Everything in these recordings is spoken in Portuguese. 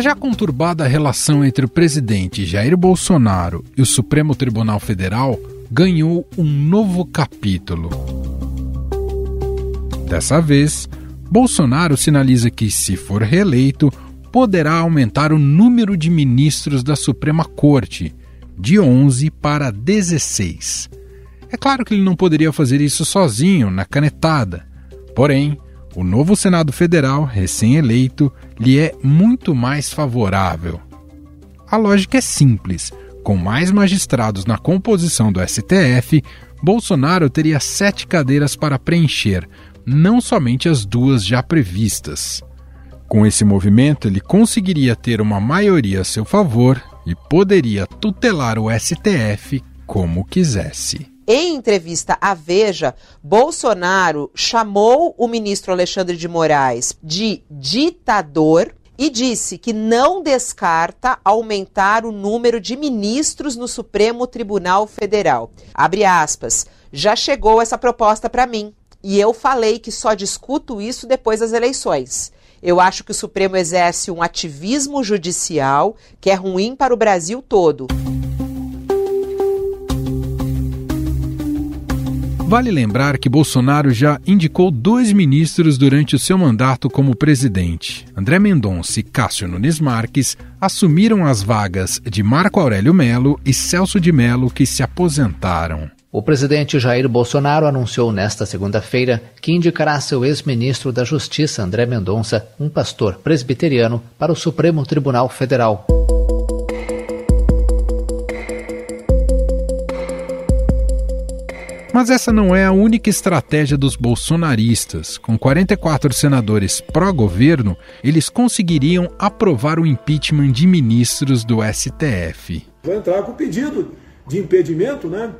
A já conturbada relação entre o presidente Jair Bolsonaro e o Supremo Tribunal Federal ganhou um novo capítulo. Dessa vez, Bolsonaro sinaliza que, se for reeleito, poderá aumentar o número de ministros da Suprema Corte, de 11 para 16. É claro que ele não poderia fazer isso sozinho, na canetada. Porém, o novo Senado Federal, recém-eleito, lhe é muito mais favorável. A lógica é simples: com mais magistrados na composição do STF, Bolsonaro teria sete cadeiras para preencher, não somente as duas já previstas. Com esse movimento, ele conseguiria ter uma maioria a seu favor e poderia tutelar o STF como quisesse. Em entrevista à Veja, Bolsonaro chamou o ministro Alexandre de Moraes de ditador e disse que não descarta aumentar o número de ministros no Supremo Tribunal Federal. Abre aspas. Já chegou essa proposta para mim e eu falei que só discuto isso depois das eleições. Eu acho que o Supremo exerce um ativismo judicial que é ruim para o Brasil todo. Vale lembrar que Bolsonaro já indicou dois ministros durante o seu mandato como presidente. André Mendonça e Cássio Nunes Marques assumiram as vagas de Marco Aurélio Melo e Celso de Melo, que se aposentaram. O presidente Jair Bolsonaro anunciou nesta segunda-feira que indicará seu ex-ministro da Justiça, André Mendonça, um pastor presbiteriano, para o Supremo Tribunal Federal. Mas essa não é a única estratégia dos bolsonaristas. Com 44 senadores pró-governo, eles conseguiriam aprovar o impeachment de ministros do STF. Vai entrar com pedido de impedimento, né?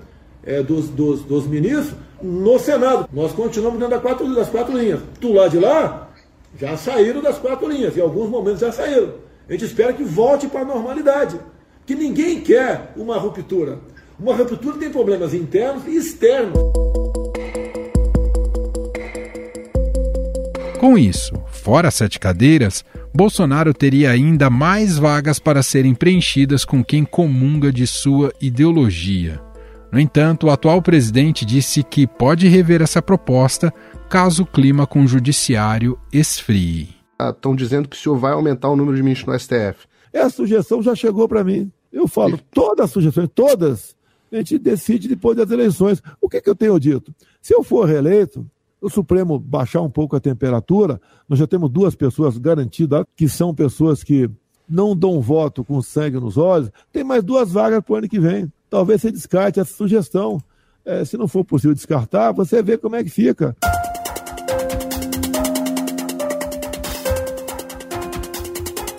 é, dos, dos, dos, ministros no Senado. Nós continuamos dentro das quatro, das quatro linhas. Do lado de lá, já saíram das quatro linhas, em alguns momentos já saíram. A gente espera que volte para a normalidade. Que ninguém quer uma ruptura. Uma ruptura tem problemas internos e externos. Com isso, fora sete cadeiras, Bolsonaro teria ainda mais vagas para serem preenchidas com quem comunga de sua ideologia. No entanto, o atual presidente disse que pode rever essa proposta caso o clima com o judiciário esfrie. Estão dizendo que o senhor vai aumentar o número de ministros no STF. Essa sugestão já chegou para mim. Eu falo, todas as sugestões, todas, a gente decide depois das eleições. O que, que eu tenho dito? Se eu for reeleito, o Supremo baixar um pouco a temperatura, nós já temos duas pessoas garantidas, que são pessoas que não dão voto com sangue nos olhos, tem mais duas vagas para o ano que vem talvez você descarte essa sugestão. É, se não for possível descartar, você vê como é que fica.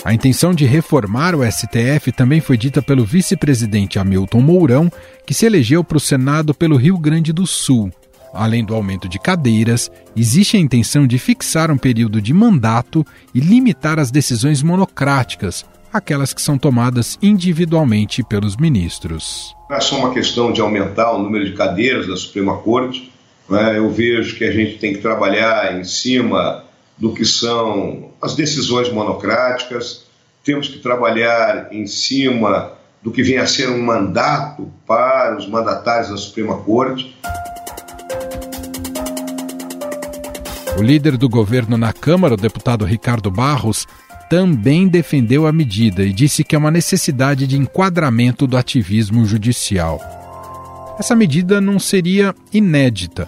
A intenção de reformar o STF também foi dita pelo vice-presidente Hamilton Mourão, que se elegeu para o Senado pelo Rio Grande do Sul. Além do aumento de cadeiras, existe a intenção de fixar um período de mandato e limitar as decisões monocráticas, aquelas que são tomadas individualmente pelos ministros. Não é só uma questão de aumentar o número de cadeiras da Suprema Corte, né? eu vejo que a gente tem que trabalhar em cima do que são as decisões monocráticas, temos que trabalhar em cima do que vem a ser um mandato para os mandatários da Suprema Corte. O líder do governo na Câmara, o deputado Ricardo Barros, também defendeu a medida e disse que é uma necessidade de enquadramento do ativismo judicial. Essa medida não seria inédita.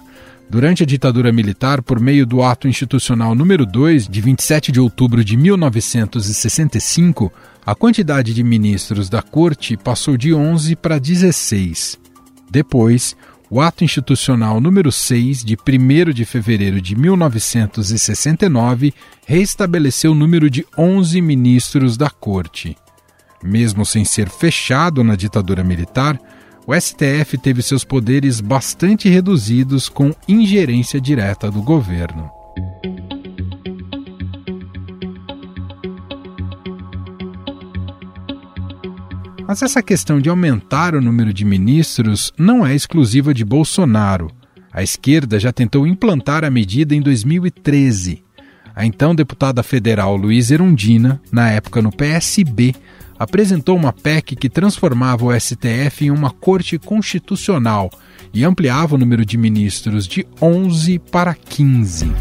Durante a ditadura militar, por meio do Ato Institucional número 2, de 27 de outubro de 1965, a quantidade de ministros da corte passou de 11 para 16. Depois, o ato institucional número 6, de 1 de fevereiro de 1969, reestabeleceu o número de 11 ministros da Corte. Mesmo sem ser fechado na ditadura militar, o STF teve seus poderes bastante reduzidos com ingerência direta do governo. Mas essa questão de aumentar o número de ministros não é exclusiva de Bolsonaro. A esquerda já tentou implantar a medida em 2013. A então deputada federal Luiz Erundina, na época no PSB, apresentou uma PEC que transformava o STF em uma corte constitucional e ampliava o número de ministros de 11 para 15.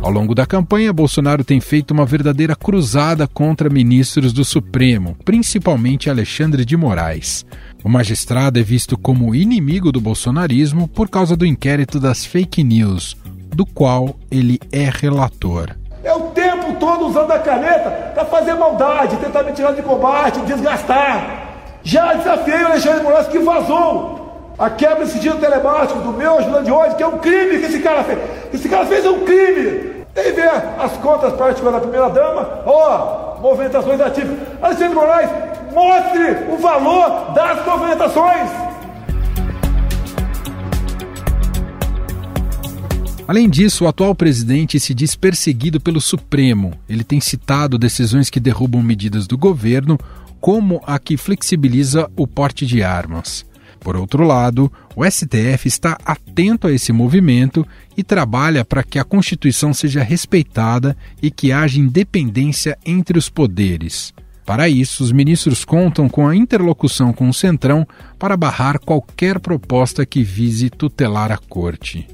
Ao longo da campanha, Bolsonaro tem feito uma verdadeira cruzada contra ministros do Supremo, principalmente Alexandre de Moraes. O magistrado é visto como inimigo do bolsonarismo por causa do inquérito das fake news, do qual ele é relator. É o tempo todo usando a caneta para fazer maldade, tentar me tirar de combate, desgastar. Já desafiei o Alexandre Moraes que vazou a quebra de sigilo telemático do meu ajudante de hoje, que é um crime que esse cara fez. Esse cara fez um crime. Tem ver as contas particulares da primeira-dama, ó, movimentações ativas. Alexandre Moraes, mostre o valor das movimentações. Além disso, o atual presidente se diz perseguido pelo Supremo. Ele tem citado decisões que derrubam medidas do governo, como a que flexibiliza o porte de armas. Por outro lado, o STF está atento a esse movimento e trabalha para que a Constituição seja respeitada e que haja independência entre os poderes. Para isso, os ministros contam com a interlocução com o Centrão para barrar qualquer proposta que vise tutelar a Corte.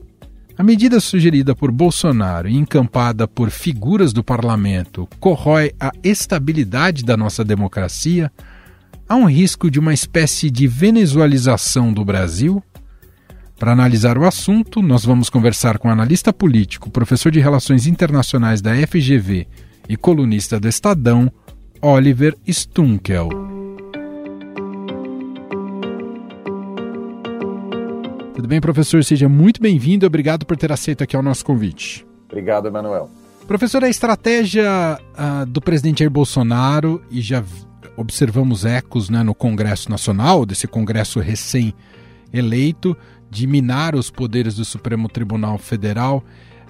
A medida sugerida por Bolsonaro e encampada por figuras do parlamento corrói a estabilidade da nossa democracia, há um risco de uma espécie de venezualização do Brasil? Para analisar o assunto, nós vamos conversar com o analista político, professor de Relações Internacionais da FGV e colunista do Estadão, Oliver Stunkel. Tudo bem, professor? Seja muito bem-vindo. Obrigado por ter aceito aqui o nosso convite. Obrigado, Emanuel. Professor, a estratégia uh, do presidente Jair Bolsonaro, e já observamos ecos né, no Congresso Nacional, desse Congresso recém-eleito, de minar os poderes do Supremo Tribunal Federal.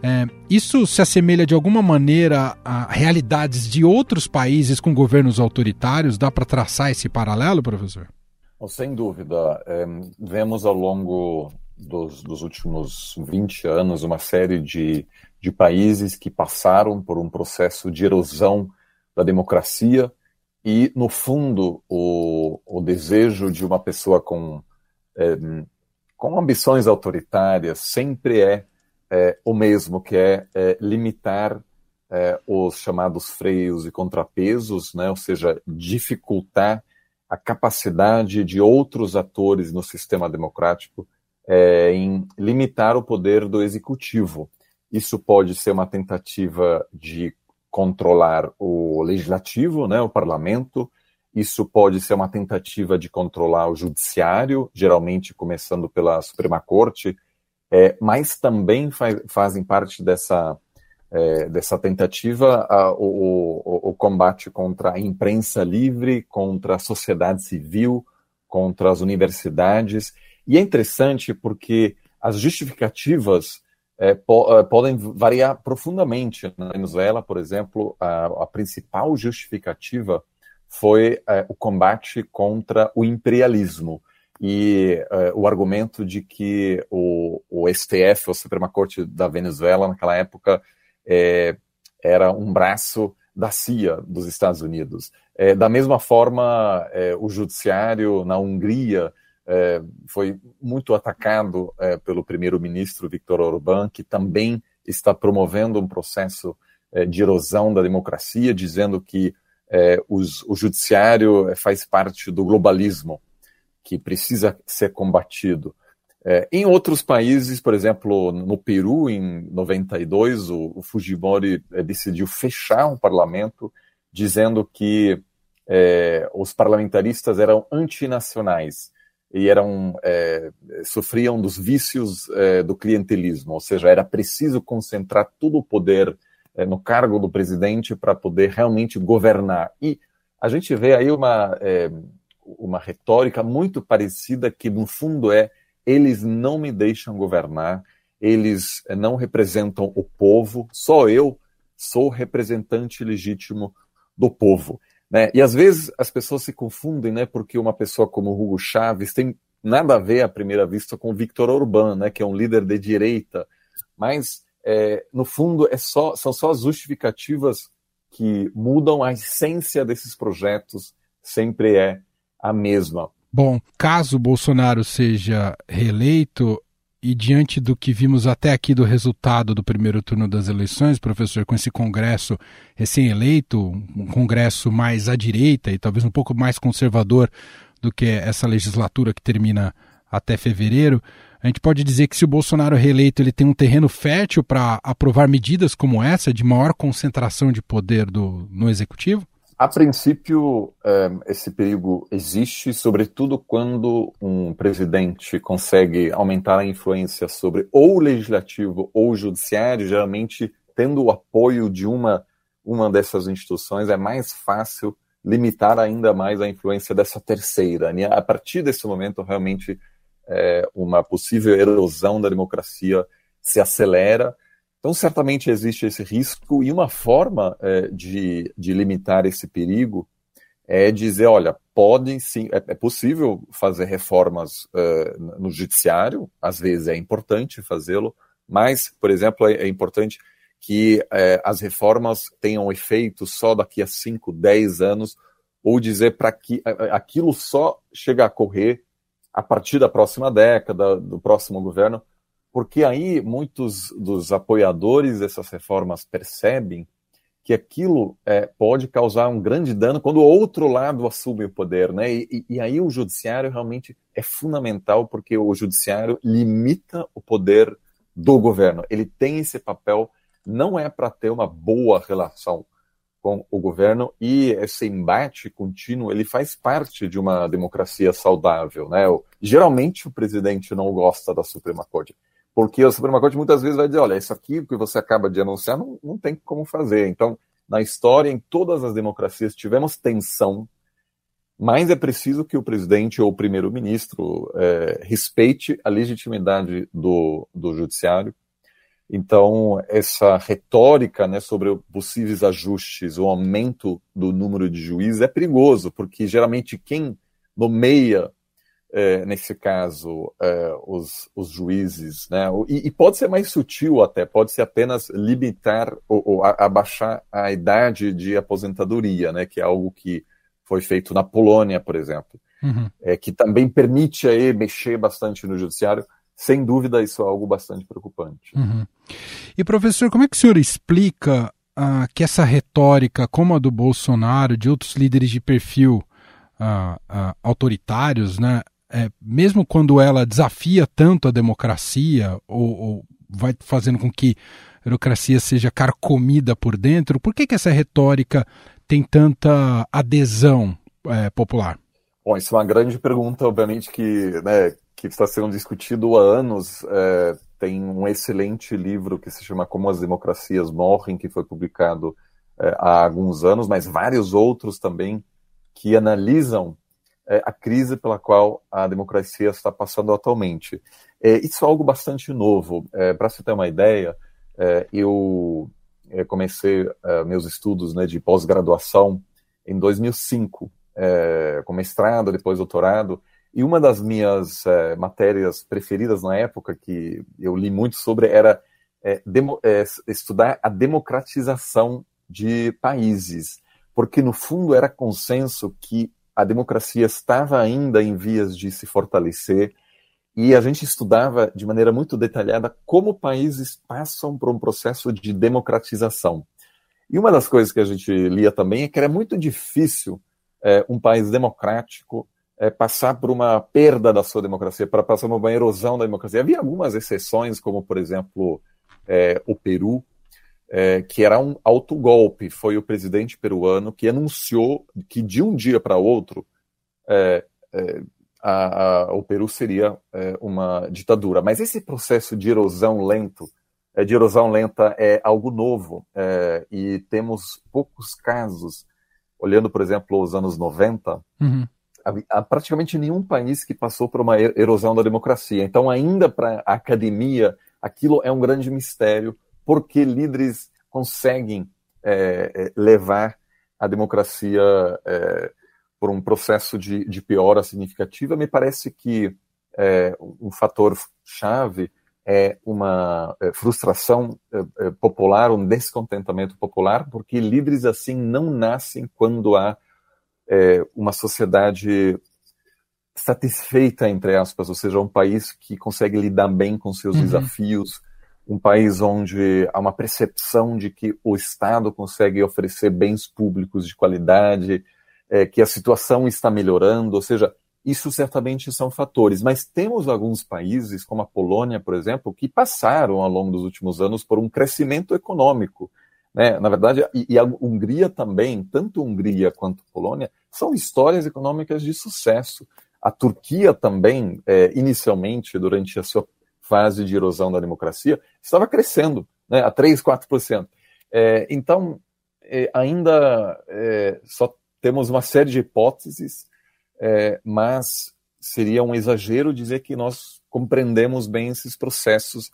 É, isso se assemelha de alguma maneira a realidades de outros países com governos autoritários? Dá para traçar esse paralelo, professor? Sem dúvida. É, vemos ao longo dos, dos, últimos 20 anos uma série de, de países que passaram por um processo de erosão da democracia e, no fundo, o, o desejo de uma pessoa com, é, com ambições autoritárias sempre é, é, o mesmo, que é, é limitar é, os chamados freios e contrapesos, né? ou seja, dificultar a capacidade de outros atores no sistema democrático é, em limitar o poder do executivo. Isso pode ser uma tentativa de controlar o legislativo, né, o parlamento. Isso pode ser uma tentativa de controlar o judiciário, geralmente começando pela Suprema Corte, é, mas também faz, fazem parte dessa, é, dessa tentativa a, o, o, o, combate contra a imprensa livre, contra a sociedade civil, contra as universidades. E é interessante porque as justificativas é, po, é, podem variar profundamente. Na Venezuela, por exemplo, a, a principal justificativa foi é, o combate contra o imperialismo e é, o argumento de que o, o STF, a Suprema Corte da Venezuela, naquela época, é, era um braço da CIA dos Estados Unidos. Da mesma forma, o judiciário na Hungria é, foi muito atacado é, pelo primeiro-ministro Viktor Orbán, que também está promovendo um processo é, de erosão da democracia, dizendo que é, os, o judiciário faz parte do globalismo, que precisa ser combatido. É, em outros países, por exemplo, no Peru, em 92, o, o Fujimori é, decidiu fechar um parlamento, dizendo que os parlamentaristas eram antinacionais e eram é, sofriam dos vícios é, do clientelismo, ou seja, era preciso concentrar todo o poder é, no cargo do presidente para poder realmente governar. E a gente vê aí uma é, uma retórica muito parecida que no fundo é eles não me deixam governar, eles não representam o povo, só eu sou representante legítimo do povo. Né? E às vezes as pessoas se confundem, né? Porque uma pessoa como Hugo Chávez tem nada a ver à primeira vista com Victor Orbán, né? Que é um líder de direita mas é, no fundo é só, são só as justificativas que mudam a essência desses projetos, sempre é a mesma. Bom, caso Bolsonaro seja reeleito, e diante do que vimos até aqui do resultado do primeiro turno das eleições, professor, com esse Congresso recém-eleito, um Congresso mais à direita e talvez um pouco mais conservador do que essa legislatura que termina até fevereiro, a gente pode dizer que se o Bolsonaro reeleito ele tem um terreno fértil para aprovar medidas como essa de maior concentração de poder do, no executivo? A princípio, eh, esse perigo existe, sobretudo quando um presidente consegue aumentar a influência sobre ou o legislativo ou o judiciário, geralmente tendo o apoio de uma, uma dessas instituições, é mais fácil limitar ainda mais a influência dessa terceira. Né? A partir desse momento, realmente, é, uma possível erosão da democracia se acelera então, certamente existe esse risco, e uma forma é, de, de limitar esse perigo é dizer: olha, podem sim, é, é possível fazer reformas é, no judiciário, às vezes é importante fazê-lo, mas, por exemplo, é, é importante que é, as reformas tenham efeito só daqui a 5, 10 anos, ou dizer para que aquilo só chega a correr a partir da próxima década, do próximo governo, porque aí muitos dos apoiadores dessas reformas percebem que aquilo é, pode causar um grande dano quando o outro lado assume o poder, né? E, e, aí o judiciário realmente é fundamental porque o judiciário limita o poder do governo. Ele tem esse papel, não é para ter uma boa relação com o governo e esse embate contínuo ele faz parte de uma democracia saudável, né? Geralmente o presidente não gosta da Suprema Corte porque a Suprema Corte muitas vezes vai dizer, olha, isso aqui que você acaba de anunciar não, não tem como fazer. Então, na história, em todas as democracias, tivemos tensão, mas é preciso que o presidente ou o primeiro-ministro é, respeite a legitimidade do, do judiciário. Então, essa retórica né, sobre possíveis ajustes, o aumento do número de juízes é perigoso, porque geralmente quem nomeia é, nesse caso, é, os, os, juízes, né? E, e, pode ser mais sutil até, pode ser apenas limitar ou, ou abaixar a idade de aposentadoria, né? Que é algo que foi feito na Polônia, por exemplo, uhum. é, que também permite aí mexer bastante no judiciário. Sem dúvida, isso é algo bastante preocupante. Uhum. E professor, como é que o senhor explica ah, que essa retórica, como a do Bolsonaro, de outros líderes de perfil ah, ah, autoritários, né, é, mesmo quando ela desafia tanto a democracia ou, ou, vai fazendo com que a democracia seja carcomida por dentro, por que, que essa retórica tem tanta adesão é, popular? Bom, isso é uma grande pergunta, obviamente, que, né, que está sendo discutido há anos. É, tem um excelente livro que se chama Como as Democracias Morrem, que foi publicado é, há alguns anos, mas vários outros também que analisam é, a crise pela qual a democracia está passando atualmente. É, isso é algo bastante novo. É, Para você ter uma ideia, é, eu é, comecei meus estudos né, de pós-graduação em 2005, com mestrado, depois doutorado, e uma das minhas matérias preferidas na época, que eu li muito sobre, era demo, estudar a democratização de países, porque no fundo era consenso que a democracia estava ainda em vias de se fortalecer e a gente estudava de maneira muito detalhada como países passam por um processo de democratização. E uma das coisas que a gente lia também é que era muito difícil é, um país democrático é, passar por uma perda da sua democracia, para passar por uma erosão da democracia. Havia algumas exceções, como, por exemplo, é, o Peru, é, que era um autogolpe. Foi o presidente peruano que anunciou que de um dia para outro é, é, a, a, o Peru seria é, uma ditadura. Mas esse processo de erosão lento, é, de erosão lenta, é algo novo é, e temos poucos casos. Olhando, por exemplo, os anos 90, uhum. há, há praticamente nenhum país que passou por uma erosão da democracia. Então, ainda para a academia, aquilo é um grande mistério porque líderes conseguem é, é, levar a democracia é, por um processo de, de piora significativa, me parece que é, um fator chave é uma é, frustração é, popular, um descontentamento popular, porque líderes assim não nascem quando há uma sociedade satisfeita, entre aspas, ou seja, um país que consegue lidar bem com seus uhum. desafios, um país onde há uma percepção de que o Estado consegue oferecer bens públicos de qualidade, é, que a situação está melhorando, ou seja, isso certamente são fatores, mas temos alguns países, como a Polônia, por exemplo, que passaram ao longo dos últimos anos por um crescimento econômico. Né? Na verdade, e, e a Hungria também, tanto Hungria quanto Polônia, são histórias econômicas de sucesso. A Turquia também, é, inicialmente, durante a sua fase de erosão da democracia, estava crescendo né, a 3, 4%. É, então, é, ainda é, só temos uma série de hipóteses é, mas seria um exagero dizer que nós compreendemos bem esses processos.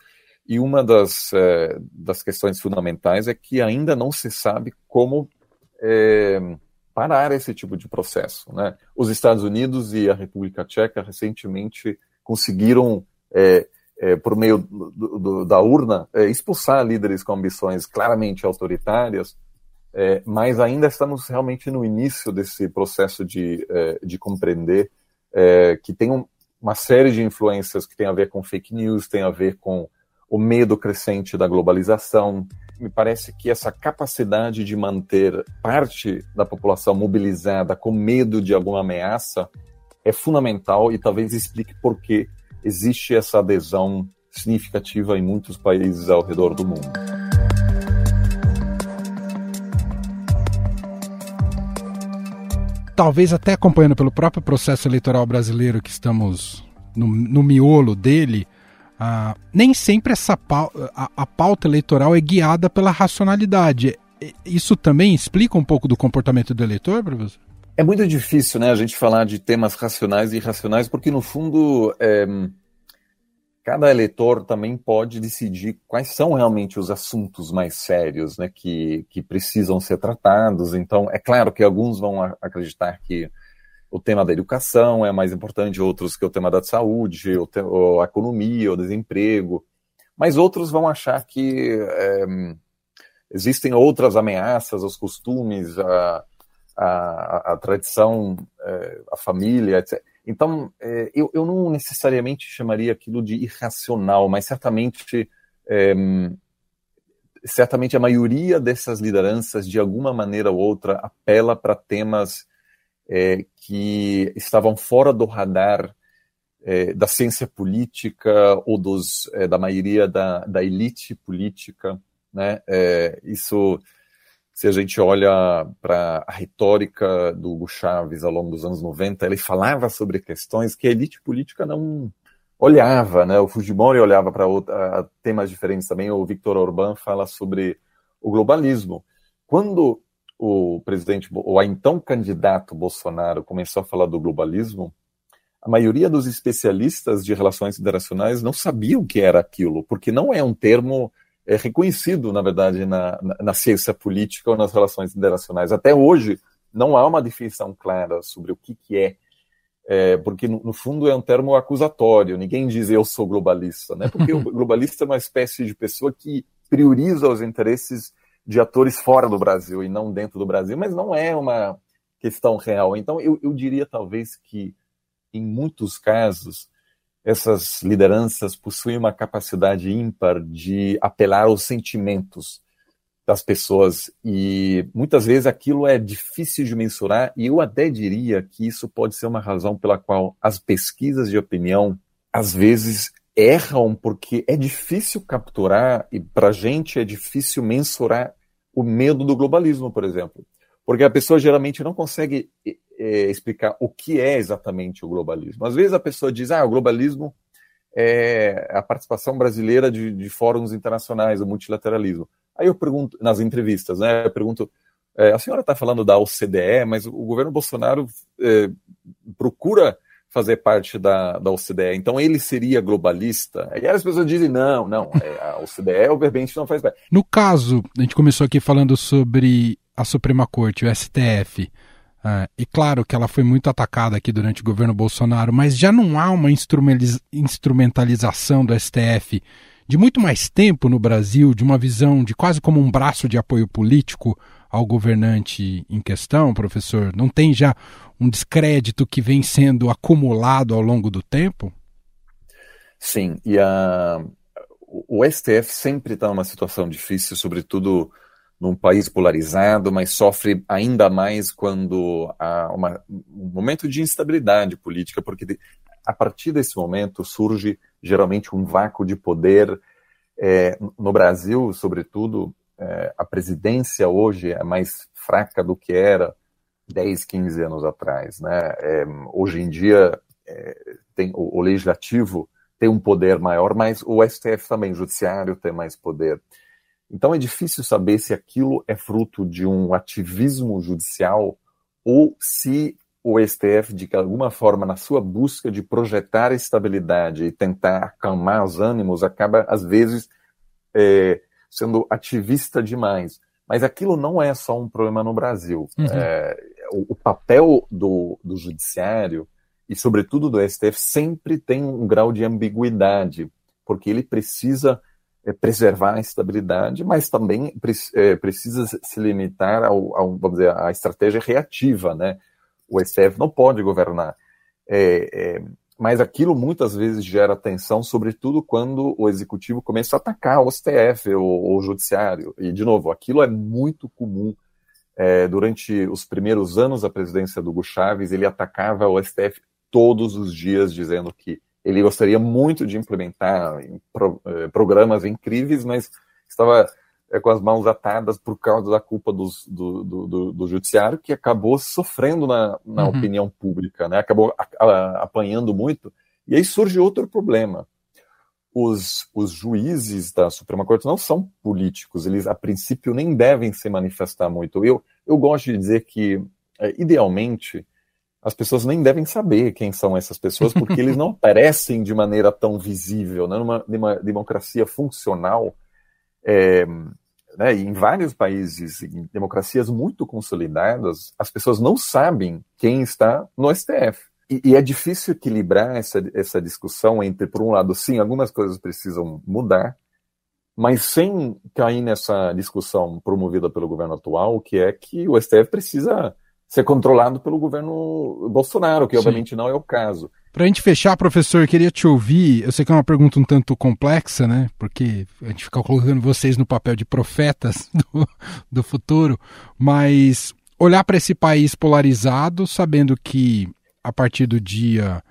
E uma das, é, das questões fundamentais é que ainda não se sabe como é, parar esse tipo de processo. Né? Os Estados Unidos e a República Tcheca recentemente conseguiram, é, é, por meio do, do, da urna, é, expulsar líderes com ambições claramente autoritárias é, mas ainda estamos realmente no início desse processo de, é, de compreender é, que tem um, uma série de influências que tem a ver com fake news, tem a ver com o medo crescente da globalização. Me parece que essa capacidade de manter parte da população mobilizada com medo de alguma ameaça é fundamental e talvez explique por que existe essa adesão significativa em muitos países ao redor do mundo. talvez até acompanhando pelo próprio processo eleitoral brasileiro que estamos no, no miolo dele, uh, nem sempre essa pauta, a, a pauta eleitoral é guiada pela racionalidade. Isso também explica um pouco do comportamento do eleitor, professor? É muito difícil, né, a gente falar de temas racionais e irracionais, porque no fundo é, cada eleitor também pode decidir quais são realmente os assuntos mais sérios né, que, que precisam ser tratados. Então, é claro que alguns vão acreditar que o tema da educação é mais importante, outros que o tema da saúde, ou, te, ou a economia, o desemprego, mas outros vão achar que é, existem outras ameaças aos costumes, a, a, a tradição, é, a família, etc. Então, é, eu, eu não necessariamente chamaria aquilo de irracional, mas certamente, é, certamente a maioria dessas lideranças, de alguma maneira ou outra, apela para temas é, que estavam fora do radar é, da ciência política ou dos, é, da maioria da, da elite política. Né? Isso se a gente olha para a retórica do Hugo Chávez ao longo dos anos 90, ele falava sobre questões que a elite política não olhava, né? O Fujimori olhava para temas diferentes também, o Victor Orbán fala sobre o globalismo. Quando o presidente, ou então candidato Bolsonaro começou a falar do globalismo, a maioria dos especialistas de relações internacionais não sabiam o que era aquilo, porque não é um termo é reconhecido, na verdade, na, na, ciência política ou nas relações internacionais. Até hoje, não há uma definição clara sobre o que, que é, é porque, no, no, fundo, é um termo acusatório. Ninguém diz eu sou globalista, né? porque o globalista é uma espécie de pessoa que prioriza os interesses de atores fora do Brasil e não dentro do Brasil, mas não é uma questão real. Então, eu, eu diria, talvez, que, em muitos casos, essas lideranças possuem uma capacidade ímpar de apelar aos sentimentos das pessoas e muitas vezes aquilo é difícil de mensurar e eu até diria que isso pode ser uma razão pela qual as pesquisas de opinião às vezes erram porque é difícil capturar e para gente é difícil mensurar o medo do globalismo, por exemplo, porque a pessoa geralmente não consegue é, explicar o que é exatamente o globalismo. Às vezes a pessoa diz, ah, o globalismo é a participação brasileira de, de fóruns internacionais, o multilateralismo. Aí eu pergunto, nas entrevistas, né, eu pergunto, é, a senhora está falando da OCDE, mas o governo Bolsonaro é, procura fazer parte da, da OCDE, então ele seria globalista? E aí as pessoas dizem, não, não, é, a OCDE, obviamente, não faz parte. No caso, a gente começou aqui falando sobre a Suprema Corte, o STF, Uh, e claro que ela foi muito atacada aqui durante o governo Bolsonaro, mas já não há uma instrumentalização do STF de muito mais tempo no Brasil, de uma visão de quase como um braço de apoio político ao governante em questão, professor? Não tem já um descrédito que vem sendo acumulado ao longo do tempo? Sim, e a, o STF sempre está numa situação difícil, sobretudo num país polarizado, mas sofre ainda mais quando há uma, um momento de instabilidade política, porque a partir desse momento surge geralmente um vácuo de poder. É, no Brasil, sobretudo, é, a presidência hoje é mais fraca do que era 10, 15 anos atrás. Né? É, hoje em dia, é, tem, o, o legislativo tem um poder maior, mas o STF também, o judiciário, tem mais poder. Então é difícil saber se aquilo é fruto de um ativismo judicial ou se o STF, de alguma forma, na sua busca de projetar estabilidade e tentar acalmar os ânimos, acaba, às vezes, é, sendo ativista demais. Mas aquilo não é só um problema no Brasil. Uhum. É, o, o, papel do, do judiciário e, sobretudo, do STF sempre tem um grau de ambiguidade, porque ele precisa preservar a estabilidade, mas também é, precisa se limitar ao, ao, vamos dizer, à estratégia reativa, né? O STF não pode governar. É, é, mas aquilo muitas vezes gera tensão, sobretudo quando o executivo começa a atacar o STF ou o judiciário. E, de novo, aquilo é muito comum. É, durante os primeiros anos da presidência do Hugo Chávez, ele atacava o STF todos os dias, dizendo que ele gostaria muito de implementar pro, eh, programas incríveis, mas estava eh, com as mãos atadas por causa da culpa dos, do, do, do, do, judiciário, que acabou sofrendo na, na uhum. opinião pública, né? acabou a, a, apanhando muito. E aí surge outro problema. Os, os juízes da Suprema Corte não são políticos, eles a princípio nem devem se manifestar muito. Eu, eu gosto de dizer que, é, idealmente, as pessoas nem devem saber quem são essas pessoas, porque eles não aparecem de maneira tão visível. Né? Numa, numa democracia funcional, é, né, em vários países, em democracias muito consolidadas, as pessoas não sabem quem está no STF. E, e, é difícil equilibrar essa, essa discussão entre, por um lado, sim, algumas coisas precisam mudar, mas sem cair nessa discussão promovida pelo governo atual, que é que o STF precisa ser controlado pelo governo Bolsonaro, que Sim. obviamente não é o caso. Para a gente fechar, professor, eu queria te ouvir. Eu sei que é uma pergunta um tanto complexa, né? Porque a gente fica colocando vocês no papel de profetas do, do futuro, mas olhar para esse país polarizado, sabendo que a partir do dia.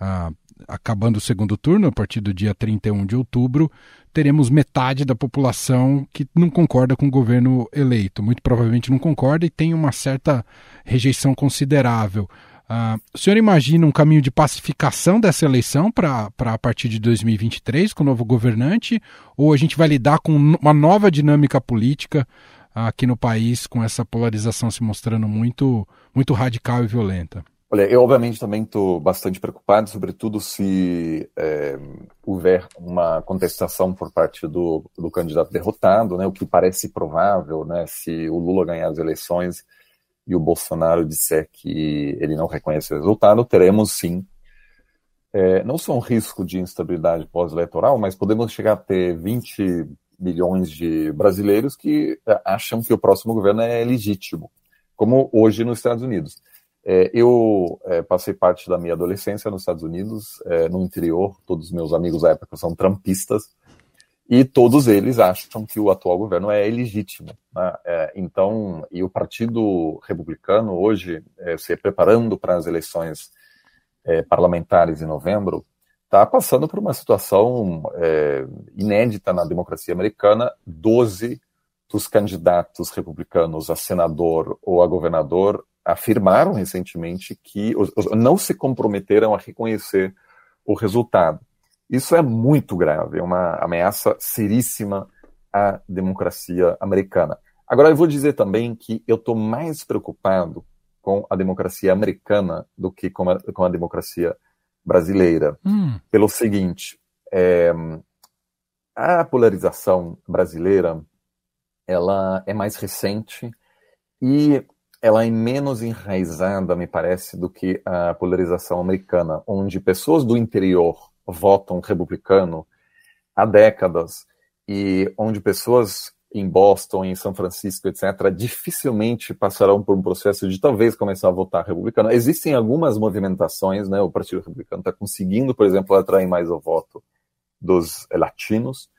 Ah, acabando o segundo turno, a partir do dia 31 de outubro, teremos metade da população que não concorda com o governo eleito. Muito provavelmente não concorda e tem uma certa rejeição considerável. Uh, o senhor imagina um caminho de pacificação dessa eleição para a partir de 2023 com o novo governante? Ou a gente vai lidar com uma nova dinâmica política aqui no país, com essa polarização se mostrando muito, muito radical e violenta? Olha, eu obviamente também estou bastante preocupado, sobretudo se é, houver uma contestação por parte do, do candidato derrotado, né, o que parece provável, né, se o Lula ganhar as eleições e o Bolsonaro disser que ele não reconhece o resultado, teremos sim é, não só um risco de instabilidade pós-eleitoral, mas podemos chegar a ter 20 milhões de brasileiros que é, acham que o próximo governo é legítimo, como hoje nos Estados Unidos. É, eu é, passei parte da minha adolescência nos Estados Unidos, é, no interior, todos os meus amigos da época são trampistas, e todos eles acham que o atual governo é ilegítimo. Né? É, então, e o Partido Republicano hoje, é, se preparando para as eleições é, parlamentares em novembro, está passando por uma situação inédita na democracia americana. Doze dos candidatos republicanos a senador ou a governador afirmaram recentemente que não se comprometeram a reconhecer o resultado. Isso é muito grave, é uma ameaça seríssima à democracia americana. Agora, eu vou dizer também que eu estou mais preocupado com a democracia americana do que com a, com a democracia brasileira. Hum. Pelo seguinte, é, a polarização brasileira ela é mais recente e ela é menos enraizada, me parece, do que a polarização americana, onde pessoas do interior votam republicano há décadas e onde pessoas em Boston, em São Francisco, etc., dificilmente passarão por um processo de talvez começar a votar republicano. Existem algumas movimentações, né? O Partido Republicano está conseguindo, por exemplo, atrair mais o voto dos latinos,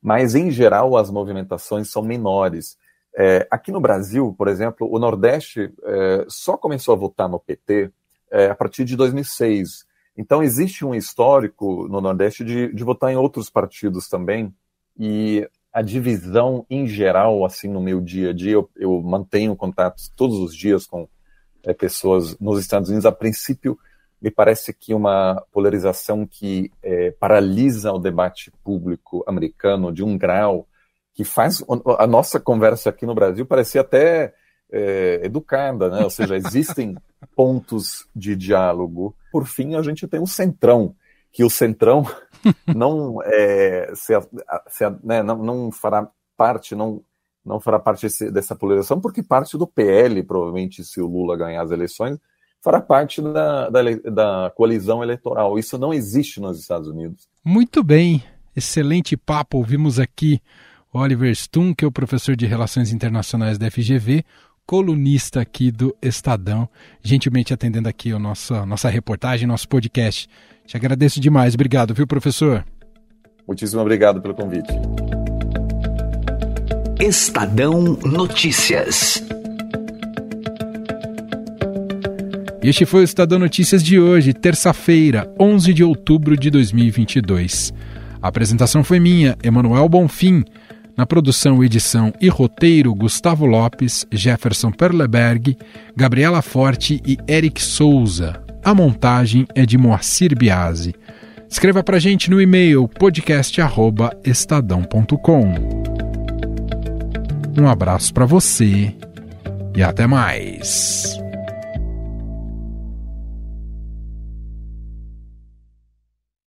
mas em geral as movimentações são menores. É, aqui no Brasil, por exemplo, o Nordeste é, só começou a votar no PT é, a partir de 2006. Então existe um histórico no Nordeste de, de votar em outros partidos também. E a divisão em geral, assim, no meu dia a dia, eu, eu mantenho contatos todos os dias com é, pessoas nos Estados Unidos. A princípio, me parece que uma polarização que é, paralisa o debate público americano de um grau que faz a nossa conversa aqui no Brasil parecer até é, educada, né? Ou seja, existem pontos de diálogo. Por fim, a gente tem o centrão, que o centrão não é, se, se, né, não, não, fará parte, não, não fará parte dessa polarização, porque parte do PL, provavelmente, se o Lula ganhar as eleições, fará parte da, da, da coalizão eleitoral. Isso não existe nos Estados Unidos. Muito bem, excelente papo. Ouvimos aqui Oliver Stum, que é o professor de Relações Internacionais da FGV, colunista aqui do Estadão, gentilmente atendendo aqui a nossa, nossa reportagem, nosso podcast. Te agradeço demais. Obrigado, viu, professor? Muitíssimo obrigado pelo convite. Estadão Notícias. Este foi o Estadão Notícias de hoje, terça-feira, 11 de outubro de 2022. A apresentação foi minha, Emanuel Bonfim. Na produção, edição e roteiro, Gustavo Lopes, Jefferson Perleberg, Gabriela Forte e Eric Souza. A montagem é de Moacir Biasi. Escreva para gente no e-mail podcast@estadão.com. Um abraço para você e até mais.